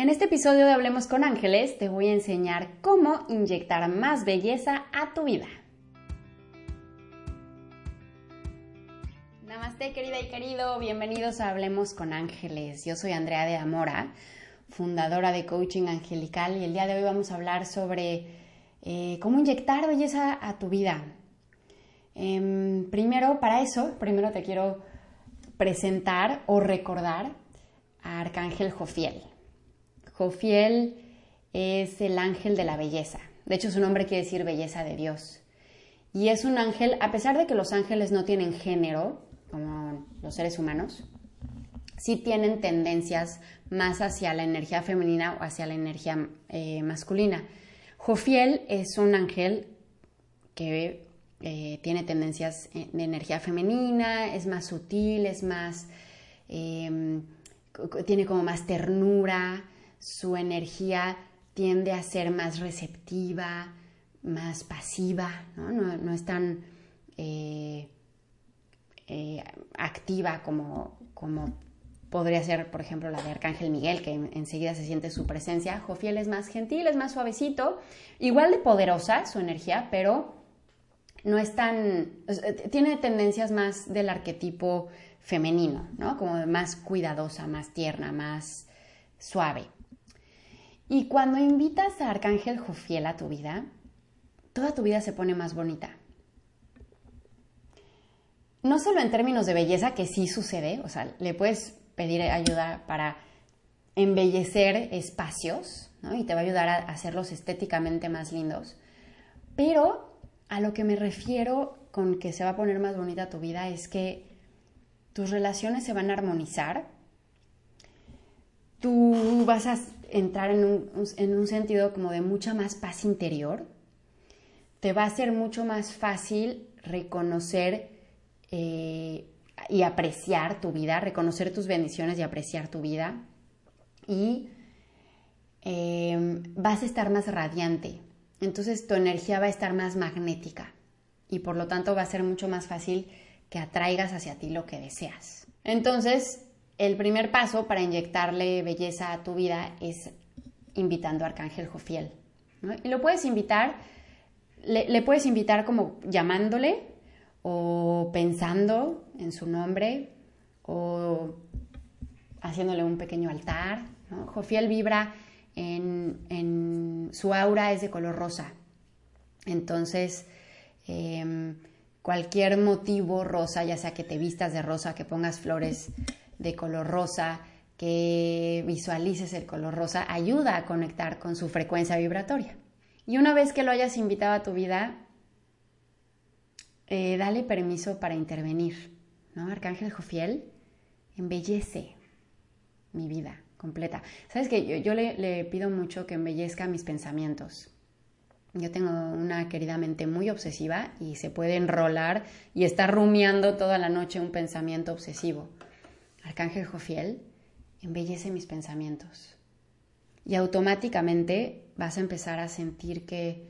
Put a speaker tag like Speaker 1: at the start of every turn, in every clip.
Speaker 1: En este episodio de Hablemos con Ángeles te voy a enseñar cómo inyectar más belleza a tu vida. Namaste querida y querido, bienvenidos a Hablemos con Ángeles. Yo soy Andrea de Amora, fundadora de Coaching Angelical y el día de hoy vamos a hablar sobre eh, cómo inyectar belleza a tu vida. Em, primero, para eso, primero te quiero presentar o recordar a Arcángel Jofiel. Jofiel es el ángel de la belleza. De hecho, su nombre quiere decir belleza de Dios. Y es un ángel, a pesar de que los ángeles no tienen género, como los seres humanos, sí tienen tendencias más hacia la energía femenina o hacia la energía eh, masculina. Jofiel es un ángel que eh, tiene tendencias eh, de energía femenina, es más sutil, es más, tiene como más ternura, su energía tiende a ser más receptiva, más pasiva, no, es tan eh, eh, activa como, podría ser, por ejemplo, la de Arcángel Miguel, que enseguida se siente su presencia. Jofiel es más gentil, es más suavecito, igual de poderosa su energía, pero no es tan, tiene tendencias más del arquetipo femenino, ¿no? Como más cuidadosa, más tierna, más suave. Y cuando invitas a Arcángel Jofiel a tu vida, toda tu vida se pone más bonita. No solo en términos de belleza, que sí sucede, o sea, le puedes pedir ayuda para embellecer espacios, ¿no? Y te va a ayudar a hacerlos estéticamente más lindos. Pero a lo que me refiero con que se va a poner más bonita tu vida es que tus relaciones se van a armonizar, tú vas a entrar en un, sentido como de mucha más paz interior, te va a ser mucho más fácil reconocer eh, y apreciar tu vida, reconocer tus bendiciones y apreciar tu vida. Y em, vas a estar más radiante. Entonces tu energía va a estar más magnética y por lo tanto va a ser mucho más fácil que atraigas hacia ti lo que deseas. Entonces, el primer paso para inyectarle belleza a tu vida es invitando a Arcángel Jofiel. Y lo puedes invitar, le, puedes invitar como llamándole o pensando en su nombre o haciéndole un pequeño altar. Jofiel vibra en, su aura es de color rosa. Entonces, em, cualquier motivo rosa, ya sea que te vistas de rosa, que pongas flores de color rosa, que visualices el color rosa, ayuda a conectar con su frecuencia vibratoria. Y una vez que lo hayas invitado a tu vida, eh, dale permiso para intervenir. ¿no? Arcángel Jofiel embellece mi vida completa. Sabes que yo, le, le, pido mucho que embellezca mis pensamientos. Yo tengo una querida mente muy obsesiva y se puede enrolar y estar rumiando toda la noche un pensamiento obsesivo. Arcángel Jofiel, embellece mis pensamientos. Y automáticamente vas a empezar a sentir que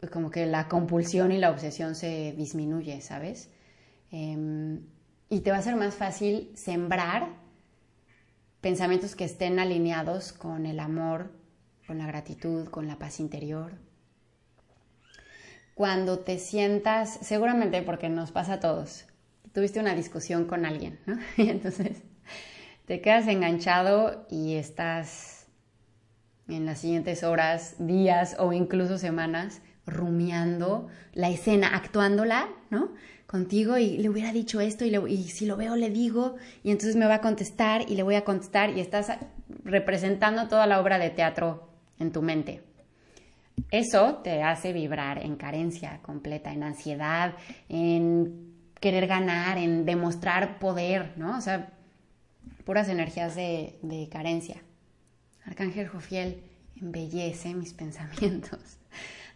Speaker 1: pues, como que la compulsión y la obsesión se disminuye, ¿sabes? Em, y te va a ser más fácil sembrar pensamientos que estén alineados con el amor, con la gratitud, con la paz interior. Cuando te sientas, seguramente porque nos pasa a todos, tuviste una discusión con alguien, ¿no? Y entonces te quedas enganchado y estás en las siguientes horas, días o incluso semanas rumiando la escena, actuándola, ¿no? Contigo y le hubiera dicho esto y, y si lo veo le digo y entonces me va a contestar y le voy a contestar y estás representando toda la obra de teatro en tu mente. Eso te hace vibrar en carencia completa, en ansiedad, en querer ganar, en demostrar poder, ¿no? O sea, puras energías de, carencia. Arcángel Jofiel, embellece mis pensamientos.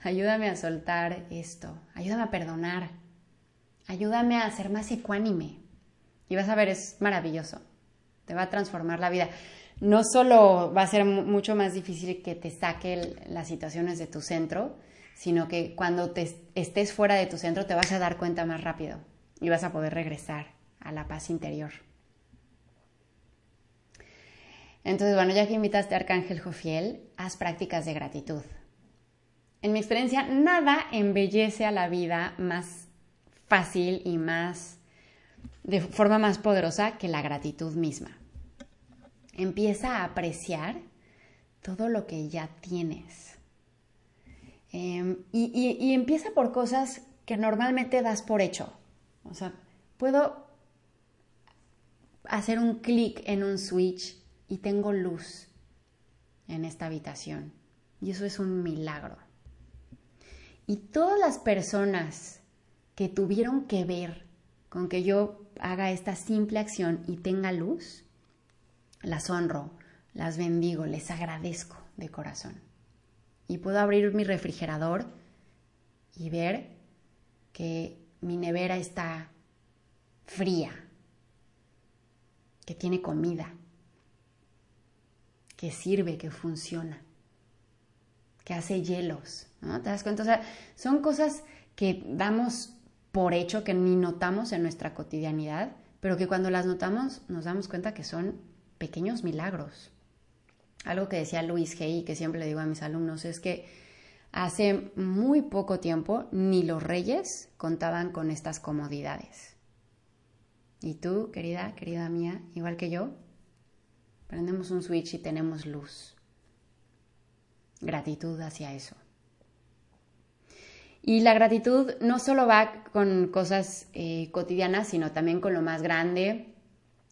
Speaker 1: Ayúdame a soltar esto. Ayúdame a perdonar. Ayúdame a ser más ecuánime. Y vas a ver, es maravilloso. Te va a transformar la vida. No solo va a ser mucho más difícil que te saque las situaciones de tu centro, sino que cuando te estés fuera de tu centro te vas a dar cuenta más rápido y vas a poder regresar a la paz interior. Entonces, bueno, ya que invitaste a Arcángel Jofiel, haz prácticas de gratitud. En mi experiencia, nada embellece a la vida más fácil y más de forma más poderosa que la gratitud misma. Empieza a apreciar todo lo que ya tienes. Em, y, y empieza por cosas que normalmente das por hecho. O sea, puedo hacer un clic en un switch y tengo luz en esta habitación. Y eso es un milagro. Y todas las personas que tuvieron que ver con que yo haga esta simple acción y tenga luz, las honro, las bendigo, les agradezco de corazón. Y puedo abrir mi refrigerador y ver que mi nevera está fría, que tiene comida, que sirve, que funciona, que hace hielos, ¿no? ¿Te das cuenta? O sea, son cosas que damos por hecho, que ni notamos en nuestra cotidianidad, pero que cuando las notamos nos damos cuenta que son pequeños milagros. Algo que decía Luis Hay, que siempre le digo a mis alumnos, es que hace muy poco tiempo ni los reyes contaban con estas comodidades. Y tú, querida, querida mía, igual que yo, prendemos un switch y tenemos luz. Gratitud hacia eso. Y la gratitud no solo va con cosas eh, cotidianas, sino también con lo más grande,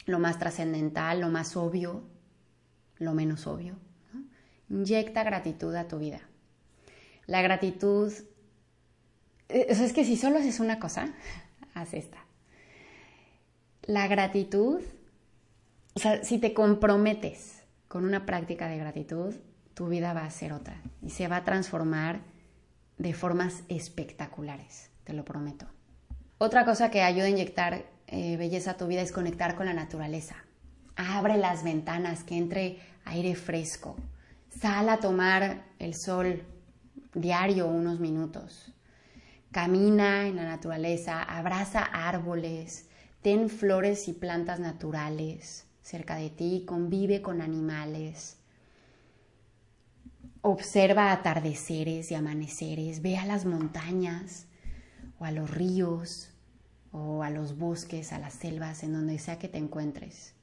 Speaker 1: lo más trascendental, lo más obvio, lo menos obvio. Inyecta gratitud a tu vida. La gratitud, eh, es que si solo haces una cosa, haz esta. La gratitud, o sea, si te comprometes con una práctica de gratitud, tu vida va a ser otra y se va a transformar de formas espectaculares, te lo prometo. Otra cosa que ayuda a inyectar eh, belleza a tu vida es conectar con la naturaleza. Abre las ventanas, que entre aire fresco. Sal a tomar el sol diario unos minutos. Camina en la naturaleza, abraza árboles, ten flores y plantas naturales cerca de ti, convive con animales. Observa atardeceres y amaneceres, ve a las montañas o a los ríos o a los bosques, a las selvas, en donde sea que te encuentres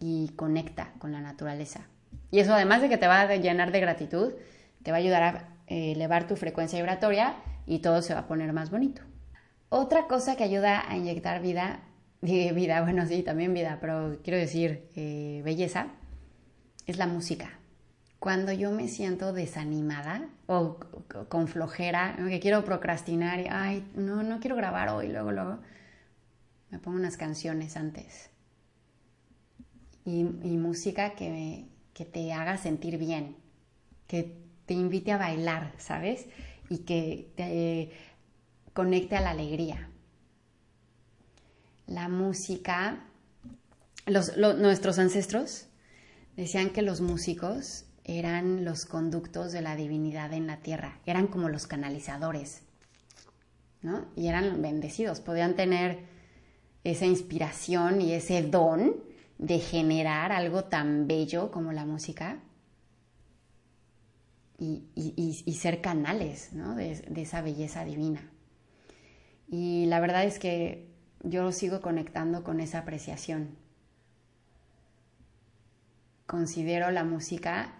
Speaker 1: y conecta con la naturaleza. Y eso además de que te va a llenar de gratitud, te va a ayudar a elevar tu frecuencia vibratoria y todo se va a poner más bonito. Otra cosa que ayuda a inyectar vida, vida, bueno sí, también vida, pero quiero decir eh, belleza, es la música cuando yo me siento desanimada o con flojera, que quiero procrastinar y, ay, no, no quiero grabar hoy, luego, luego, me pongo unas canciones antes. Y, música que, que te haga sentir bien, que te invite a bailar, ¿sabes? Y que te conecte a la alegría. La música, nuestros ancestros decían que los músicos eran los conductos de la divinidad en la tierra, eran como los canalizadores, ¿no? Y eran bendecidos, podían tener esa inspiración y ese don de generar algo tan bello como la música y, ser canales ¿no? de, de esa belleza divina. Y la verdad es que yo sigo conectando con esa apreciación. Considero la música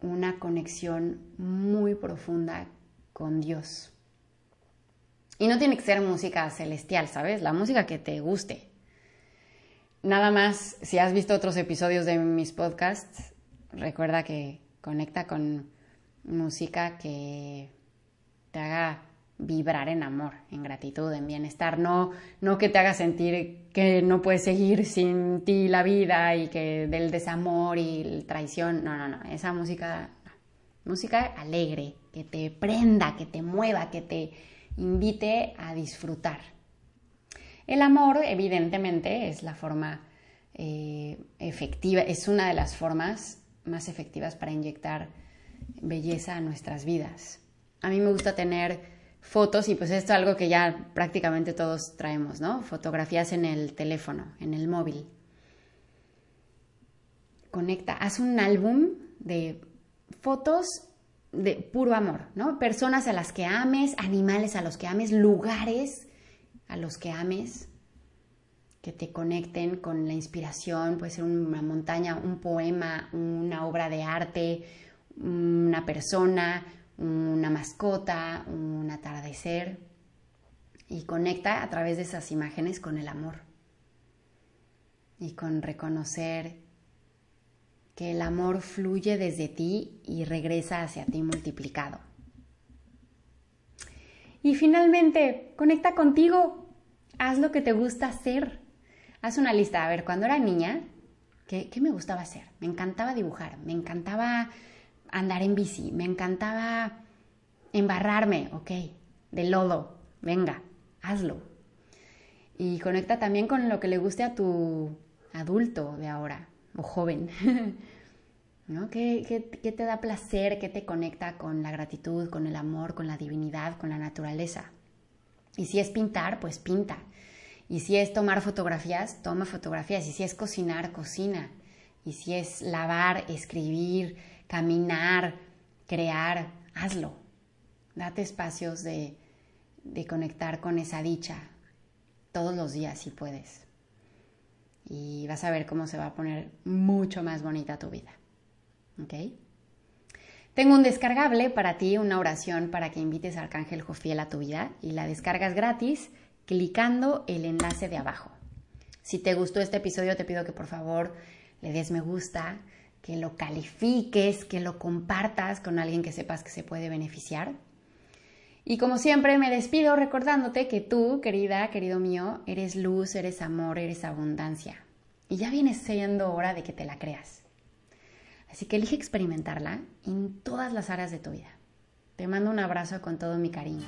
Speaker 1: una conexión muy profunda con Dios. Y no tiene que ser música celestial, ¿sabes? La música que te guste. Nada más, si has visto otros episodios de mis podcasts, recuerda que conecta con música que te haga vibrar en amor, en gratitud, en bienestar, no, no que te haga sentir que no puedes seguir sin ti la vida y que del desamor y traición, no, no, no, esa música, música alegre, que te prenda, que te mueva, que te invite a disfrutar. El amor, evidentemente, es la forma eh, efectiva, es una de las formas más efectivas para inyectar belleza a nuestras vidas. A mí me gusta tener fotos y pues esto es algo que ya prácticamente todos traemos, ¿no? Fotografías en el teléfono, en el móvil. conecta, haz un álbum de fotos de puro amor, ¿no? Personas a las que ames, animales a los que ames, lugares a los que ames, que te conecten con la inspiración, puede ser una montaña, un poema, una obra de arte, una persona, una mascota, un atardecer, y conecta a través de esas imágenes con el amor y con reconocer que el amor fluye desde ti y regresa hacia ti multiplicado. Y finalmente, conecta contigo, haz lo que te gusta hacer. Haz una lista, a ver, cuando era niña, ¿qué, me gustaba hacer? Me encantaba dibujar, me encantaba andar en bici, me encantaba embarrarme, ok, de lodo, venga, hazlo. Y conecta también con lo que le guste a tu adulto de ahora o joven. ¿No? ¿Qué, te da placer? ¿Qué te conecta con la gratitud, con el amor, con la divinidad, con la naturaleza? Y si es pintar, pues pinta. Y si es tomar fotografías, toma fotografías. Y si es cocinar, cocina. Y si es lavar, escribir, caminar, crear, hazlo. Date espacios de, de conectar con esa dicha todos los días si puedes y vas a ver cómo se va a poner mucho más bonita tu vida. ¿Ok? Tengo un descargable para ti, una oración para que invites a Arcángel Jofiel a tu vida y la descargas gratis clicando el enlace de abajo. Si te gustó este episodio, te pido que por favor le des me gusta, que lo califiques, que lo compartas con alguien que sepas que se puede beneficiar. Y como siempre me despido recordándote que tú, querida, querido mío, eres luz, eres amor, eres abundancia. Y ya viene siendo hora de que te la creas. Así que elige experimentarla en todas las áreas de tu vida. Te mando un abrazo con todo mi cariño.